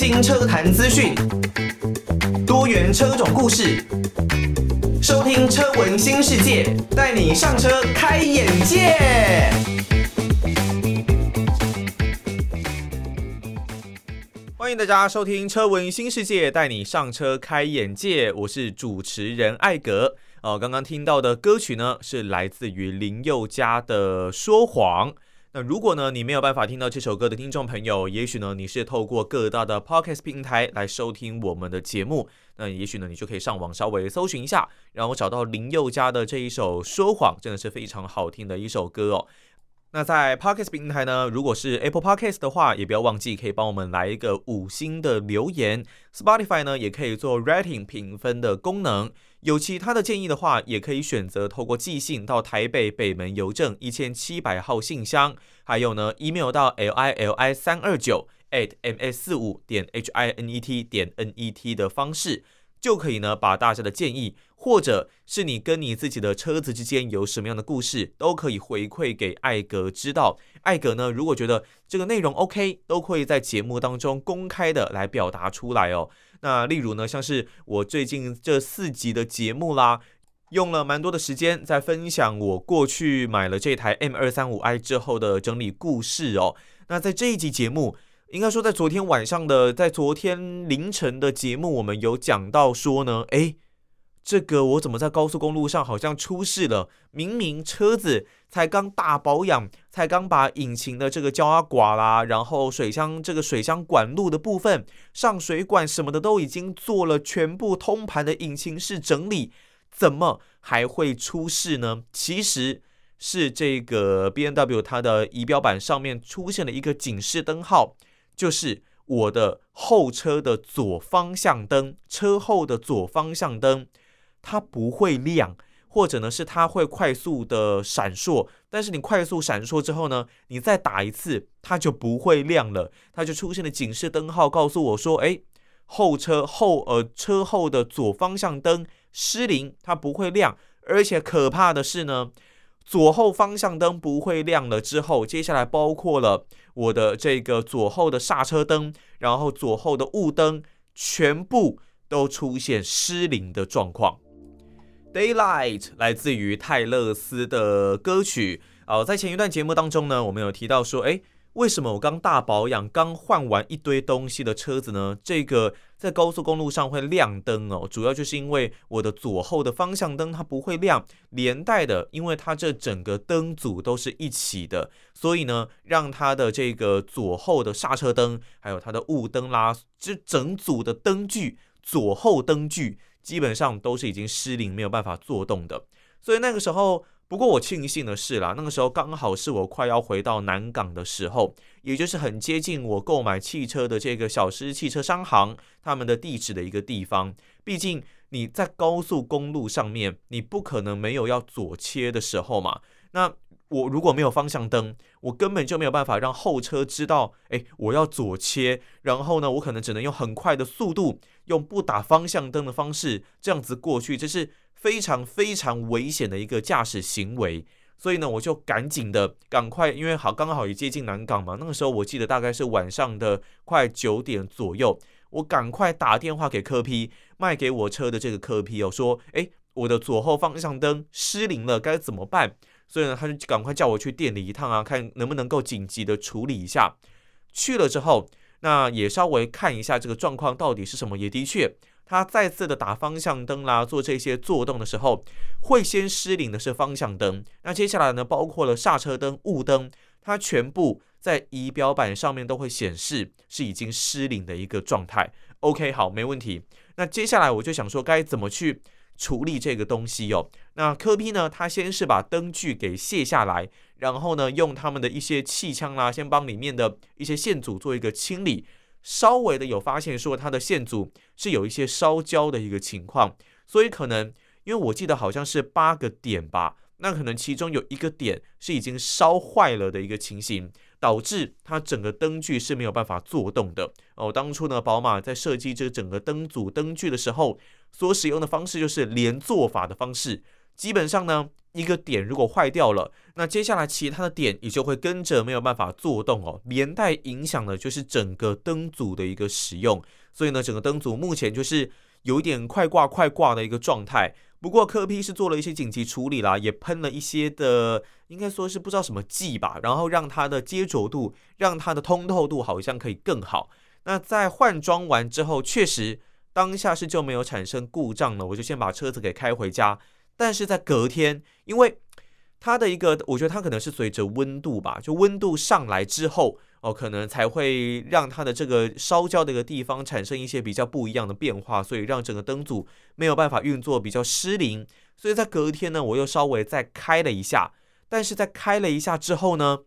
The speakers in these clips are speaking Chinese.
新车坛资讯，多元车种故事，收听车闻新世界，带你上车开眼界。欢迎大家收听车闻新世界，带你上车开眼界。我是主持人艾格。哦，刚刚听到的歌曲呢，是来自于林宥嘉的《说谎》。那如果呢，你没有办法听到这首歌的听众朋友，也许呢，你是透过各大的 Podcast 平台来收听我们的节目。那也许呢，你就可以上网稍微搜寻一下，然后找到林宥嘉的这一首《说谎》，真的是非常好听的一首歌哦。那在 Podcast 平台呢，如果是 Apple Podcast 的话，也不要忘记可以帮我们来一个五星的留言。Spotify 呢，也可以做 Rating 评分的功能。有其他的建议的话，也可以选择透过寄信到台北北门邮政一千七百号信箱，还有呢，email 到 l i l i 三二九 at m s 四五点 h i n e t 点 n e t 的方式，就可以呢把大家的建议，或者是你跟你自己的车子之间有什么样的故事，都可以回馈给艾格知道。艾格呢，如果觉得这个内容 OK，都可以在节目当中公开的来表达出来哦。那例如呢，像是我最近这四集的节目啦，用了蛮多的时间在分享我过去买了这台 M 二三五 i 之后的整理故事哦。那在这一集节目，应该说在昨天晚上的，在昨天凌晨的节目，我们有讲到说呢，诶。这个我怎么在高速公路上好像出事了？明明车子才刚大保养，才刚把引擎的这个胶啊刮啦，然后水箱这个水箱管路的部分上水管什么的都已经做了全部通盘的引擎室整理，怎么还会出事呢？其实是这个 BMW 它的仪表板上面出现了一个警示灯号，就是我的后车的左方向灯，车后的左方向灯。它不会亮，或者呢是它会快速的闪烁，但是你快速闪烁之后呢，你再打一次，它就不会亮了，它就出现了警示灯号，告诉我说，哎，后车后呃车后的左方向灯失灵，它不会亮，而且可怕的是呢，左后方向灯不会亮了之后，接下来包括了我的这个左后的刹车灯，然后左后的雾灯，全部都出现失灵的状况。Daylight 来自于泰勒斯的歌曲。哦，在前一段节目当中呢，我们有提到说，诶，为什么我刚大保养、刚换完一堆东西的车子呢？这个在高速公路上会亮灯哦，主要就是因为我的左后的方向灯它不会亮，连带的，因为它这整个灯组都是一起的，所以呢，让它的这个左后的刹车灯，还有它的雾灯啦，这整组的灯具，左后灯具。基本上都是已经失灵，没有办法作动的。所以那个时候，不过我庆幸的是啦，那个时候刚好是我快要回到南港的时候，也就是很接近我购买汽车的这个小狮汽车商行他们的地址的一个地方。毕竟你在高速公路上面，你不可能没有要左切的时候嘛。那我如果没有方向灯，我根本就没有办法让后车知道，哎，我要左切。然后呢，我可能只能用很快的速度，用不打方向灯的方式这样子过去，这是非常非常危险的一个驾驶行为。所以呢，我就赶紧的赶快，因为好刚好也接近南港嘛。那个时候我记得大概是晚上的快九点左右，我赶快打电话给科 P，卖给我车的这个科 P 哦，说，哎，我的左后方向灯失灵了，该怎么办？所以呢，他就赶快叫我去店里一趟啊，看能不能够紧急的处理一下。去了之后，那也稍微看一下这个状况到底是什么。也的确，他再次的打方向灯啦，做这些作动的时候，会先失灵的是方向灯。那接下来呢，包括了刹车灯、雾灯，它全部在仪表板上面都会显示是已经失灵的一个状态。OK，好，没问题。那接下来我就想说，该怎么去处理这个东西哦，那柯 P 呢？他先是把灯具给卸下来，然后呢，用他们的一些气枪啦，先帮里面的一些线组做一个清理。稍微的有发现说，它的线组是有一些烧焦的一个情况，所以可能因为我记得好像是八个点吧，那可能其中有一个点是已经烧坏了的一个情形。导致它整个灯具是没有办法作动的哦。当初呢，宝马在设计这整个灯组灯具的时候，所使用的方式就是连做法的方式。基本上呢，一个点如果坏掉了，那接下来其他的点也就会跟着没有办法作动哦，连带影响的就是整个灯组的一个使用。所以呢，整个灯组目前就是有一点快挂快挂的一个状态。不过科 P 是做了一些紧急处理啦，也喷了一些的，应该说是不知道什么剂吧，然后让它的接着度，让它的通透度好像可以更好。那在换装完之后，确实当下是就没有产生故障了，我就先把车子给开回家。但是在隔天，因为它的一个，我觉得它可能是随着温度吧，就温度上来之后。哦，可能才会让它的这个烧焦的一个地方产生一些比较不一样的变化，所以让整个灯组没有办法运作，比较失灵。所以在隔天呢，我又稍微再开了一下，但是在开了一下之后呢，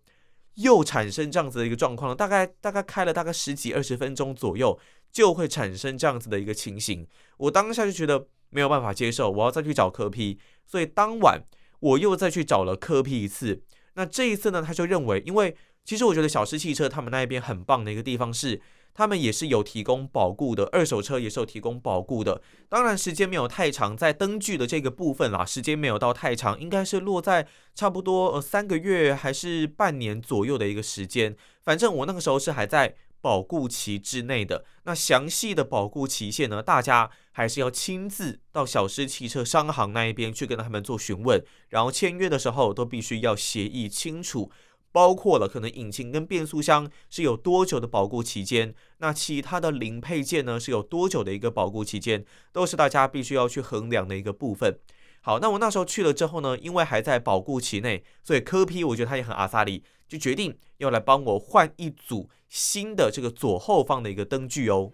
又产生这样子的一个状况了。大概大概开了大概十几二十分钟左右，就会产生这样子的一个情形。我当下就觉得没有办法接受，我要再去找科批。所以当晚我又再去找了科批一次。那这一次呢，他就认为因为。其实我觉得小狮汽车他们那一边很棒的一个地方是，他们也是有提供保固的，二手车也是有提供保固的。当然时间没有太长，在灯具的这个部分啦，时间没有到太长，应该是落在差不多呃三个月还是半年左右的一个时间。反正我那个时候是还在保固期之内的。那详细的保固期限呢，大家还是要亲自到小狮汽车商行那一边去跟他们做询问，然后签约的时候都必须要协议清楚。包括了可能引擎跟变速箱是有多久的保固期间，那其他的零配件呢是有多久的一个保固期间，都是大家必须要去衡量的一个部分。好，那我那时候去了之后呢，因为还在保固期内，所以柯 P 我觉得他也很阿萨里，就决定要来帮我换一组新的这个左后方的一个灯具哦。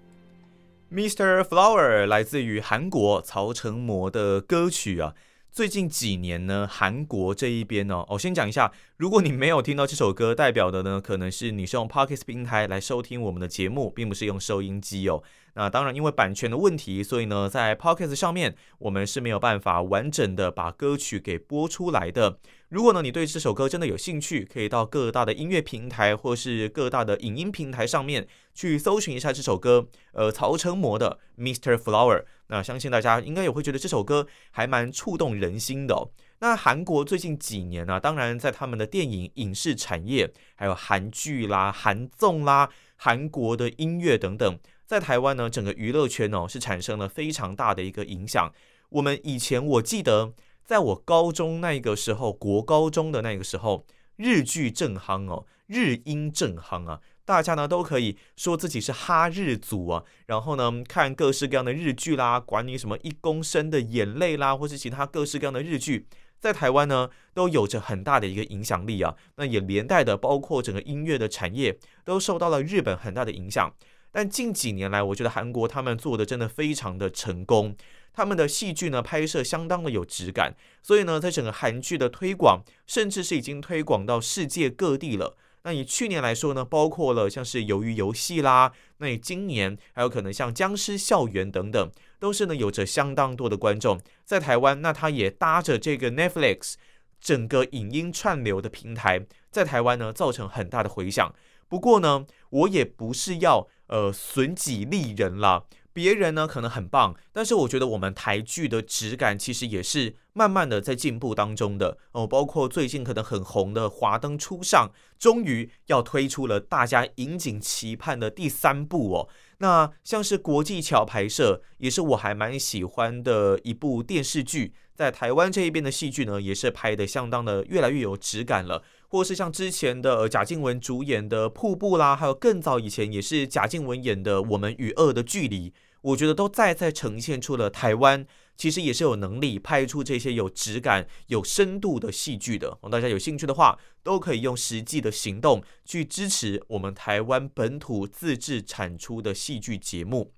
Mr. Flower 来自于韩国曹承模的歌曲啊。最近几年呢，韩国这一边呢，我先讲一下，如果你没有听到这首歌，代表的呢，可能是你是用 Pocket 平台来收听我们的节目，并不是用收音机哦。那当然，因为版权的问题，所以呢，在 Pocket 上面，我们是没有办法完整的把歌曲给播出来的。如果呢，你对这首歌真的有兴趣，可以到各大的音乐平台或是各大的影音平台上面去搜寻一下这首歌，呃，曹承模的 Mister Flower。那相信大家应该也会觉得这首歌还蛮触动人心的。那韩国最近几年呢，当然在他们的电影影视产业，还有韩剧啦、韩综啦、韩国的音乐等等，在台湾呢，整个娱乐圈哦是产生了非常大的一个影响。我们以前我记得。在我高中那个时候，国高中的那个时候，日剧正夯哦，日英正夯啊，大家呢都可以说自己是哈日族啊，然后呢看各式各样的日剧啦，管你什么一公升的眼泪啦，或是其他各式各样的日剧，在台湾呢都有着很大的一个影响力啊，那也连带的包括整个音乐的产业都受到了日本很大的影响。但近几年来，我觉得韩国他们做的真的非常的成功。他们的戏剧呢，拍摄相当的有质感，所以呢，在整个韩剧的推广，甚至是已经推广到世界各地了。那以去年来说呢，包括了像是《鱿鱼游戏》啦，那以今年还有可能像《僵尸校园》等等，都是呢有着相当多的观众在台湾。那他也搭着这个 Netflix 整个影音串流的平台，在台湾呢造成很大的回响。不过呢，我也不是要呃损己利人了。别人呢可能很棒，但是我觉得我们台剧的质感其实也是慢慢的在进步当中的哦。包括最近可能很红的《华灯初上》，终于要推出了大家引颈期盼的第三部哦。那像是国际桥拍摄，也是我还蛮喜欢的一部电视剧。在台湾这一边的戏剧呢，也是拍得相当的越来越有质感了。或是像之前的贾静雯主演的《瀑布》啦，还有更早以前也是贾静雯演的《我们与恶的距离》。我觉得都再再呈现出了台湾其实也是有能力拍出这些有质感、有深度的戏剧的。大家有兴趣的话，都可以用实际的行动去支持我们台湾本土自制产出的戏剧节目。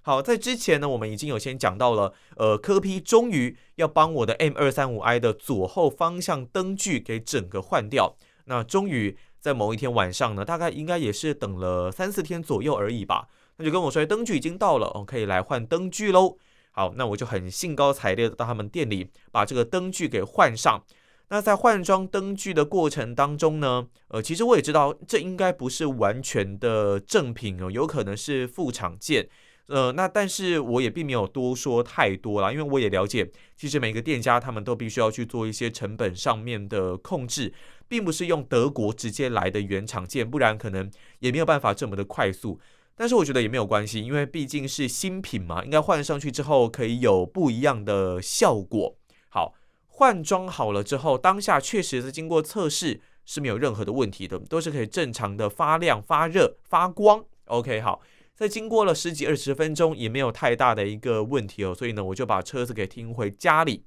好，在之前呢，我们已经有先讲到了，呃，柯批终于要帮我的 M 二三五 I 的左后方向灯具给整个换掉。那终于在某一天晚上呢，大概应该也是等了三四天左右而已吧。那就跟我说，灯具已经到了，我可以来换灯具喽。好，那我就很兴高采烈的到他们店里把这个灯具给换上。那在换装灯具的过程当中呢，呃，其实我也知道这应该不是完全的正品哦，有可能是副厂件，呃，那但是我也并没有多说太多啦，因为我也了解，其实每个店家他们都必须要去做一些成本上面的控制，并不是用德国直接来的原厂件，不然可能也没有办法这么的快速。但是我觉得也没有关系，因为毕竟是新品嘛，应该换上去之后可以有不一样的效果。好，换装好了之后，当下确实是经过测试是没有任何的问题的，都是可以正常的发亮、发热、发光。OK，好。在经过了十几二十分钟，也没有太大的一个问题哦，所以呢，我就把车子给停回家里。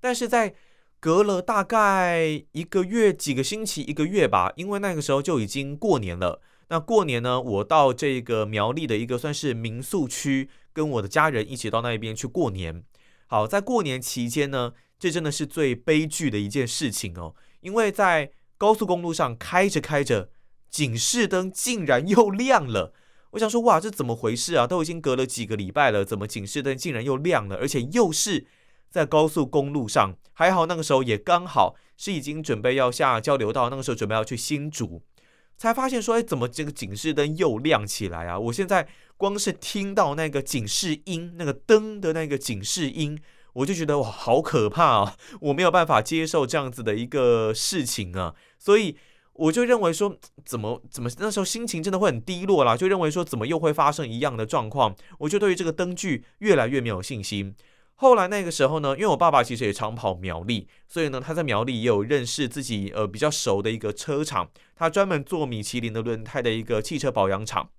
但是在隔了大概一个月、几个星期、一个月吧，因为那个时候就已经过年了。那过年呢，我到这个苗栗的一个算是民宿区，跟我的家人一起到那边去过年。好，在过年期间呢，这真的是最悲剧的一件事情哦，因为在高速公路上开着开着，警示灯竟然又亮了。我想说，哇，这怎么回事啊？都已经隔了几个礼拜了，怎么警示灯竟然又亮了？而且又是在高速公路上。还好那个时候也刚好是已经准备要下交流道，那个时候准备要去新竹，才发现说，哎，怎么这个警示灯又亮起来啊？我现在光是听到那个警示音，那个灯的那个警示音，我就觉得哇，好可怕啊！我没有办法接受这样子的一个事情啊，所以。我就认为说，怎么怎么那时候心情真的会很低落啦，就认为说怎么又会发生一样的状况，我就对于这个灯具越来越没有信心。后来那个时候呢，因为我爸爸其实也常跑苗栗，所以呢他在苗栗也有认识自己呃比较熟的一个车厂，他专门做米其林的轮胎的一个汽车保养厂。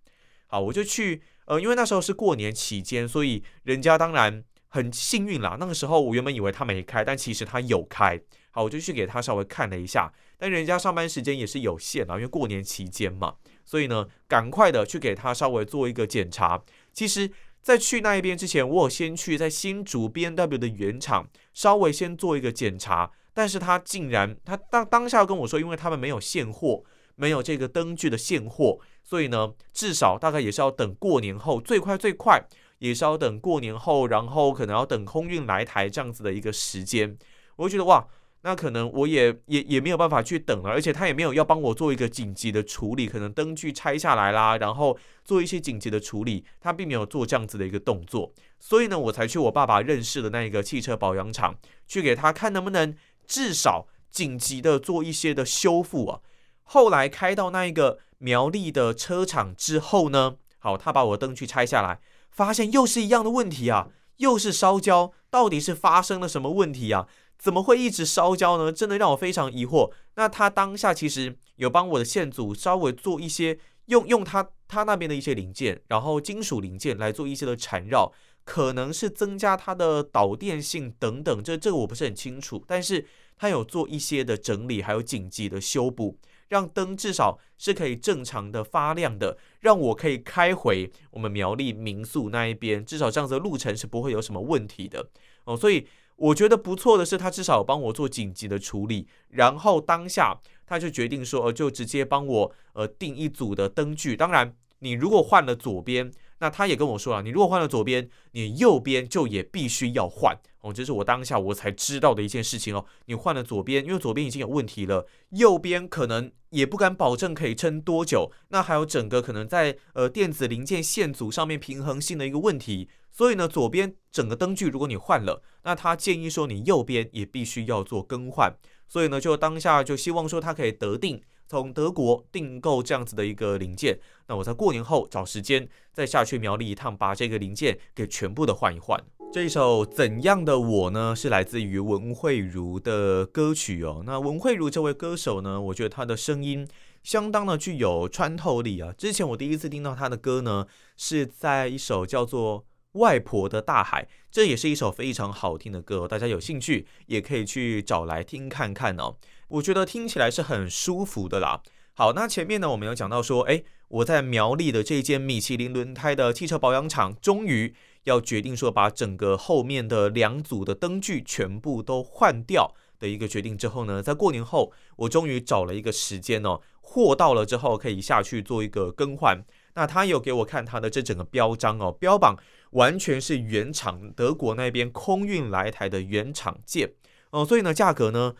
好，我就去呃，因为那时候是过年期间，所以人家当然很幸运啦。那个时候我原本以为他没开，但其实他有开。好，我就去给他稍微看了一下。但人家上班时间也是有限啊，因为过年期间嘛，所以呢，赶快的去给他稍微做一个检查。其实，在去那一边之前，我有先去在新竹 B N W 的原厂稍微先做一个检查，但是他竟然他当当下跟我说，因为他们没有现货，没有这个灯具的现货，所以呢，至少大概也是要等过年后，最快最快也是要等过年后，然后可能要等空运来台这样子的一个时间，我就觉得哇。那可能我也也也没有办法去等了，而且他也没有要帮我做一个紧急的处理，可能灯具拆下来啦，然后做一些紧急的处理，他并没有做这样子的一个动作，所以呢，我才去我爸爸认识的那一个汽车保养厂去给他看能不能至少紧急的做一些的修复啊。后来开到那一个苗栗的车厂之后呢，好，他把我的灯具拆下来，发现又是一样的问题啊，又是烧焦，到底是发生了什么问题啊？怎么会一直烧焦呢？真的让我非常疑惑。那他当下其实有帮我的线组稍微做一些用用他他那边的一些零件，然后金属零件来做一些的缠绕，可能是增加它的导电性等等。这这个我不是很清楚，但是他有做一些的整理，还有紧急的修补，让灯至少是可以正常的发亮的，让我可以开回我们苗栗民宿那一边，至少这样子的路程是不会有什么问题的哦。所以。我觉得不错的是，他至少有帮我做紧急的处理，然后当下他就决定说，呃，就直接帮我呃订一组的灯具。当然，你如果换了左边，那他也跟我说了，你如果换了左边，你右边就也必须要换哦。这是我当下我才知道的一件事情哦。你换了左边，因为左边已经有问题了，右边可能也不敢保证可以撑多久。那还有整个可能在呃电子零件线组上面平衡性的一个问题。所以呢，左边整个灯具如果你换了，那他建议说你右边也必须要做更换。所以呢，就当下就希望说他可以得定，从德国订购这样子的一个零件。那我在过年后找时间再下去苗栗一趟，把这个零件给全部的换一换。这一首怎样的我呢，是来自于文慧如的歌曲哦。那文慧如这位歌手呢，我觉得她的声音相当的具有穿透力啊。之前我第一次听到她的歌呢，是在一首叫做。外婆的大海，这也是一首非常好听的歌，大家有兴趣也可以去找来听看看哦。我觉得听起来是很舒服的啦。好，那前面呢，我们有讲到说，诶，我在苗栗的这间米其林轮胎的汽车保养厂，终于要决定说把整个后面的两组的灯具全部都换掉的一个决定之后呢，在过年后，我终于找了一个时间哦，货到了之后可以下去做一个更换。那他有给我看他的这整个标章哦，标榜完全是原厂德国那边空运来台的原厂件哦，所以呢，价格呢，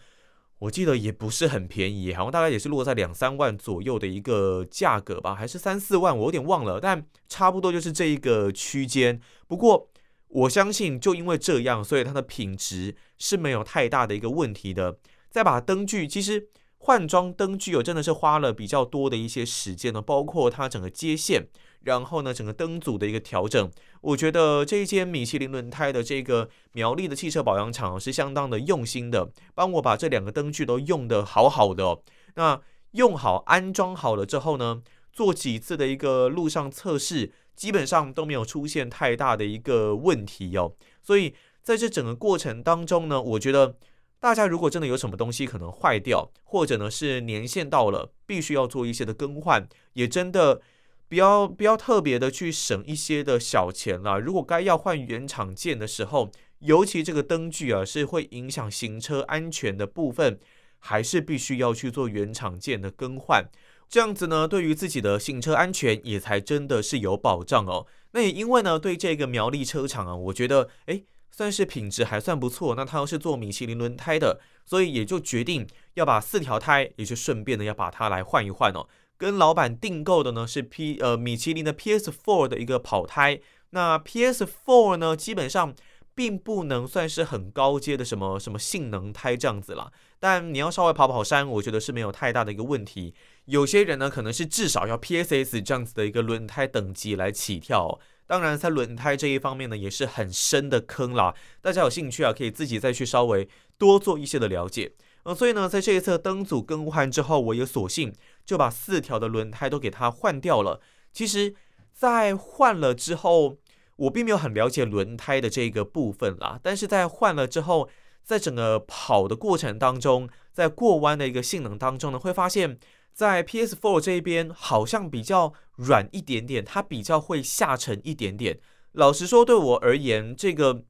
我记得也不是很便宜，好像大概也是落在两三万左右的一个价格吧，还是三四万，我有点忘了，但差不多就是这一个区间。不过我相信，就因为这样，所以它的品质是没有太大的一个问题的。再把灯具，其实换装灯具哦，真的是花了比较多的一些时间呢，包括它整个接线。然后呢，整个灯组的一个调整，我觉得这一间米其林轮胎的这个苗栗的汽车保养厂是相当的用心的，帮我把这两个灯具都用得好好的哦。那用好安装好了之后呢，做几次的一个路上测试，基本上都没有出现太大的一个问题哦。所以在这整个过程当中呢，我觉得大家如果真的有什么东西可能坏掉，或者呢是年限到了，必须要做一些的更换，也真的。不要不要特别的去省一些的小钱啦。如果该要换原厂件的时候，尤其这个灯具啊是会影响行车安全的部分，还是必须要去做原厂件的更换。这样子呢，对于自己的行车安全也才真的是有保障哦。那也因为呢，对这个苗栗车厂啊，我觉得诶，算是品质还算不错。那他又是做米其林轮胎的，所以也就决定要把四条胎，也就顺便的要把它来换一换哦。跟老板订购的呢是 P 呃米其林的 PS4 的一个跑胎，那 PS4 呢基本上并不能算是很高阶的什么什么性能胎这样子啦，但你要稍微跑跑山，我觉得是没有太大的一个问题。有些人呢可能是至少要 PSS 这样子的一个轮胎等级来起跳，当然在轮胎这一方面呢也是很深的坑啦，大家有兴趣啊可以自己再去稍微多做一些的了解。呃，所以呢，在这一次灯组更换之后，我也索性就把四条的轮胎都给它换掉了。其实，在换了之后，我并没有很了解轮胎的这个部分啦。但是在换了之后，在整个跑的过程当中，在过弯的一个性能当中呢，会发现，在 PS4 这一边好像比较软一点点，它比较会下沉一点点。老实说，对我而言，这个。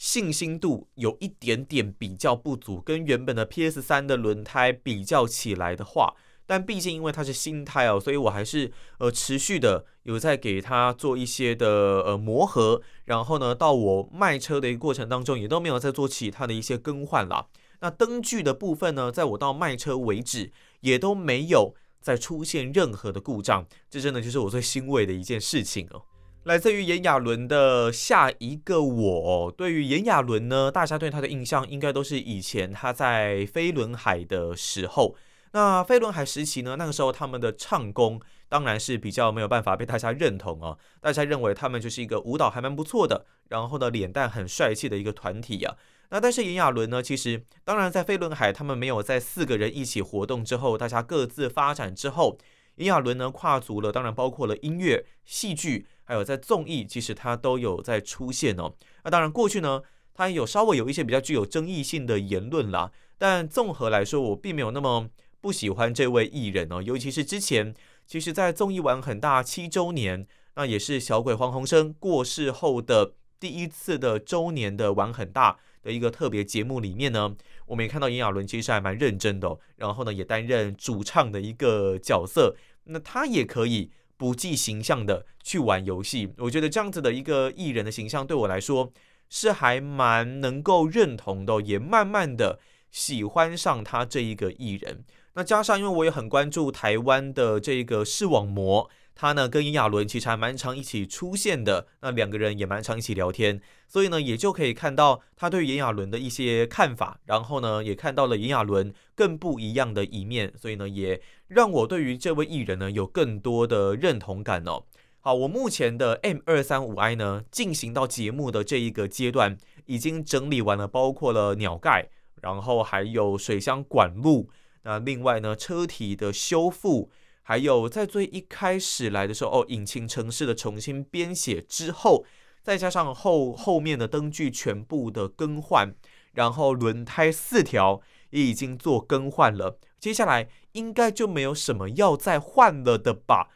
信心度有一点点比较不足，跟原本的 PS 三的轮胎比较起来的话，但毕竟因为它是新胎哦，所以我还是呃持续的有在给它做一些的呃磨合，然后呢，到我卖车的一个过程当中，也都没有再做其他的一些更换啦。那灯具的部分呢，在我到卖车为止，也都没有再出现任何的故障，这真的就是我最欣慰的一件事情哦。来自于炎亚纶的下一个我，对于炎亚纶呢，大家对他的印象应该都是以前他在飞轮海的时候。那飞轮海时期呢，那个时候他们的唱功当然是比较没有办法被大家认同哦。大家认为他们就是一个舞蹈还蛮不错的，然后呢脸蛋很帅气的一个团体啊。那但是炎亚纶呢，其实当然在飞轮海他们没有在四个人一起活动之后，大家各自发展之后，炎亚纶呢跨足了，当然包括了音乐、戏剧。还有在综艺，其实他都有在出现哦。那当然，过去呢，他有稍微有一些比较具有争议性的言论啦。但综合来说，我并没有那么不喜欢这位艺人哦。尤其是之前，其实，在综艺玩很大七周年，那也是小鬼黄鸿升过世后的第一次的周年的玩很大的一个特别节目里面呢，我们也看到炎亚纶其实还蛮认真的。然后呢，也担任主唱的一个角色。那他也可以。不计形象的去玩游戏，我觉得这样子的一个艺人的形象对我来说是还蛮能够认同的，也慢慢的喜欢上他这一个艺人。那加上因为我也很关注台湾的这个视网膜。他呢跟炎亚纶其实还蛮常一起出现的，那两个人也蛮常一起聊天，所以呢也就可以看到他对炎亚纶的一些看法，然后呢也看到了炎亚纶更不一样的一面，所以呢也让我对于这位艺人呢有更多的认同感哦。好，我目前的 M 二三五 I 呢进行到节目的这一个阶段，已经整理完了，包括了鸟盖，然后还有水箱管路，那另外呢车体的修复。还有在最一开始来的时候，哦，引擎程式的重新编写之后，再加上后后面的灯具全部的更换，然后轮胎四条也已经做更换了，接下来应该就没有什么要再换了的吧？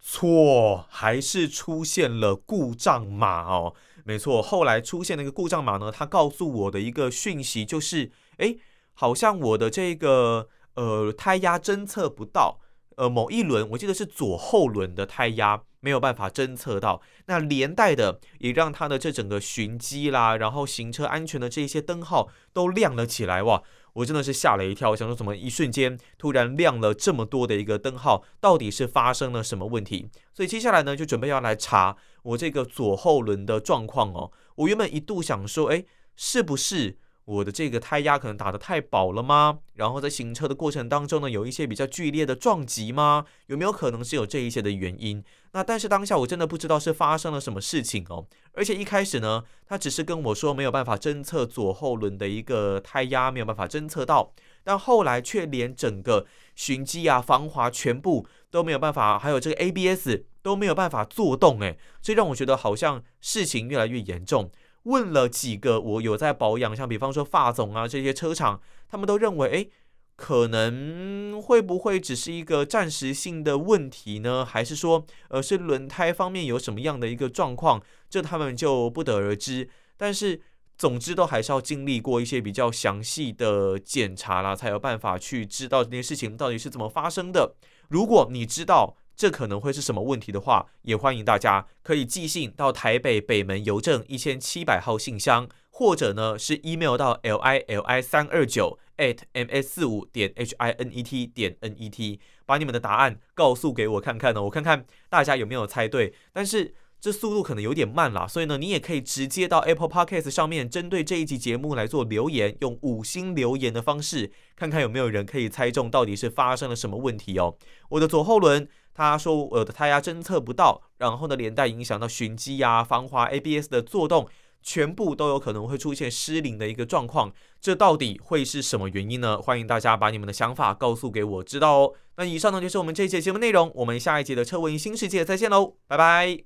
错，还是出现了故障码哦，没错，后来出现那个故障码呢，它告诉我的一个讯息就是，哎，好像我的这个呃胎压侦测不到。呃，某一轮我记得是左后轮的胎压没有办法侦测到，那连带的也让它的这整个循迹啦，然后行车安全的这些灯号都亮了起来哇！我真的是吓了一跳，想说怎么一瞬间突然亮了这么多的一个灯号，到底是发生了什么问题？所以接下来呢，就准备要来查我这个左后轮的状况哦。我原本一度想说，哎，是不是？我的这个胎压可能打得太饱了吗？然后在行车的过程当中呢，有一些比较剧烈的撞击吗？有没有可能是有这一些的原因？那但是当下我真的不知道是发生了什么事情哦。而且一开始呢，他只是跟我说没有办法侦测左后轮的一个胎压，没有办法侦测到。但后来却连整个循迹啊、防滑全部都没有办法，还有这个 ABS 都没有办法作动，诶，这让我觉得好像事情越来越严重。问了几个我有在保养，像比方说发总啊这些车厂，他们都认为，诶，可能会不会只是一个暂时性的问题呢？还是说，呃，是轮胎方面有什么样的一个状况？这他们就不得而知。但是，总之都还是要经历过一些比较详细的检查啦，才有办法去知道这件事情到底是怎么发生的。如果你知道，这可能会是什么问题的话，也欢迎大家可以寄信到台北北门邮政一千七百号信箱，或者呢是 email 到 l i l i 三二九 at m s 四五点 h i n e t 点 n e t，把你们的答案告诉给我看看呢，我看看大家有没有猜对。但是这速度可能有点慢啦，所以呢，你也可以直接到 Apple Podcast 上面，针对这一集节目来做留言，用五星留言的方式，看看有没有人可以猜中到底是发生了什么问题哦。我的左后轮。他说我的胎压侦测不到，然后呢，连带影响到循迹呀、防滑、ABS 的作动，全部都有可能会出现失灵的一个状况。这到底会是什么原因呢？欢迎大家把你们的想法告诉给我知道哦。那以上呢就是我们这一节节目内容，我们下一节的车闻新世界再见喽，拜拜。